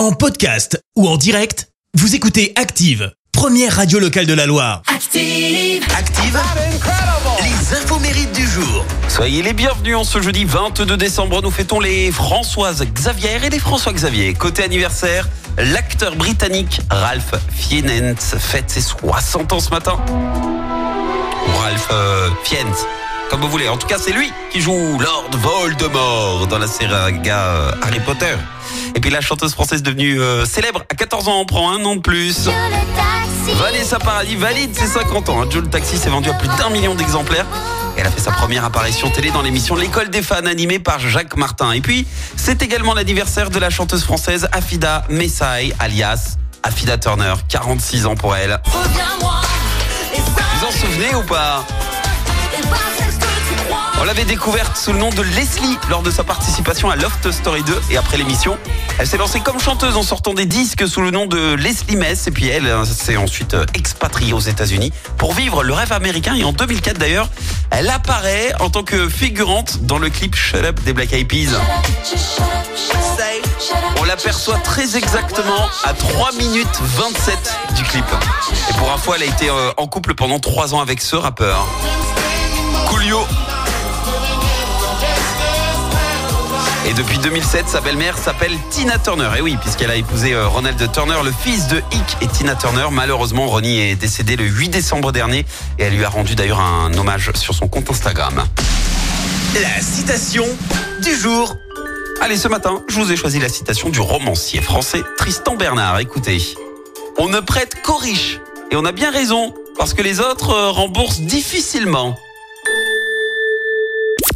En podcast ou en direct, vous écoutez Active, première radio locale de la Loire. Active. Active, les infos mérites du jour. Soyez les bienvenus en ce jeudi 22 décembre. Nous fêtons les Françoises Xavier et les François Xavier. Côté anniversaire, l'acteur britannique Ralph Fiennes fête ses 60 ans ce matin. Ralph euh, Fiennes, comme vous voulez. En tout cas, c'est lui qui joue Lord Voldemort dans la saga euh, Harry Potter. Et puis la chanteuse française devenue euh, célèbre à 14 ans, on prend un an de plus. Vanessa Paradis valide ses 50 ans. Joe le Taxi s'est vendu à plus d'un million d'exemplaires. Elle a fait sa première apparition télé dans l'émission L'école des fans animée par Jacques Martin. Et puis, c'est également l'anniversaire de la chanteuse française Afida Messaï, alias Afida Turner, 46 ans pour elle. Vous en souvenez ou pas? L'avait découverte sous le nom de Leslie lors de sa participation à Loft Story 2 et après l'émission, elle s'est lancée comme chanteuse en sortant des disques sous le nom de Leslie Mess et puis elle euh, s'est ensuite euh, expatriée aux États-Unis pour vivre le rêve américain et en 2004 d'ailleurs, elle apparaît en tant que figurante dans le clip Shut Up des Black Eyed Peas. On l'aperçoit très exactement à 3 minutes 27 du clip. Et pour info, elle a été euh, en couple pendant 3 ans avec ce rappeur. Coolio. Et depuis 2007, sa belle-mère s'appelle Tina Turner. Et oui, puisqu'elle a épousé euh, Ronald Turner, le fils de Hick et Tina Turner. Malheureusement, Ronnie est décédé le 8 décembre dernier et elle lui a rendu d'ailleurs un hommage sur son compte Instagram. La citation du jour. Allez, ce matin, je vous ai choisi la citation du romancier français Tristan Bernard. Écoutez. On ne prête qu'aux riches. Et on a bien raison, parce que les autres euh, remboursent difficilement.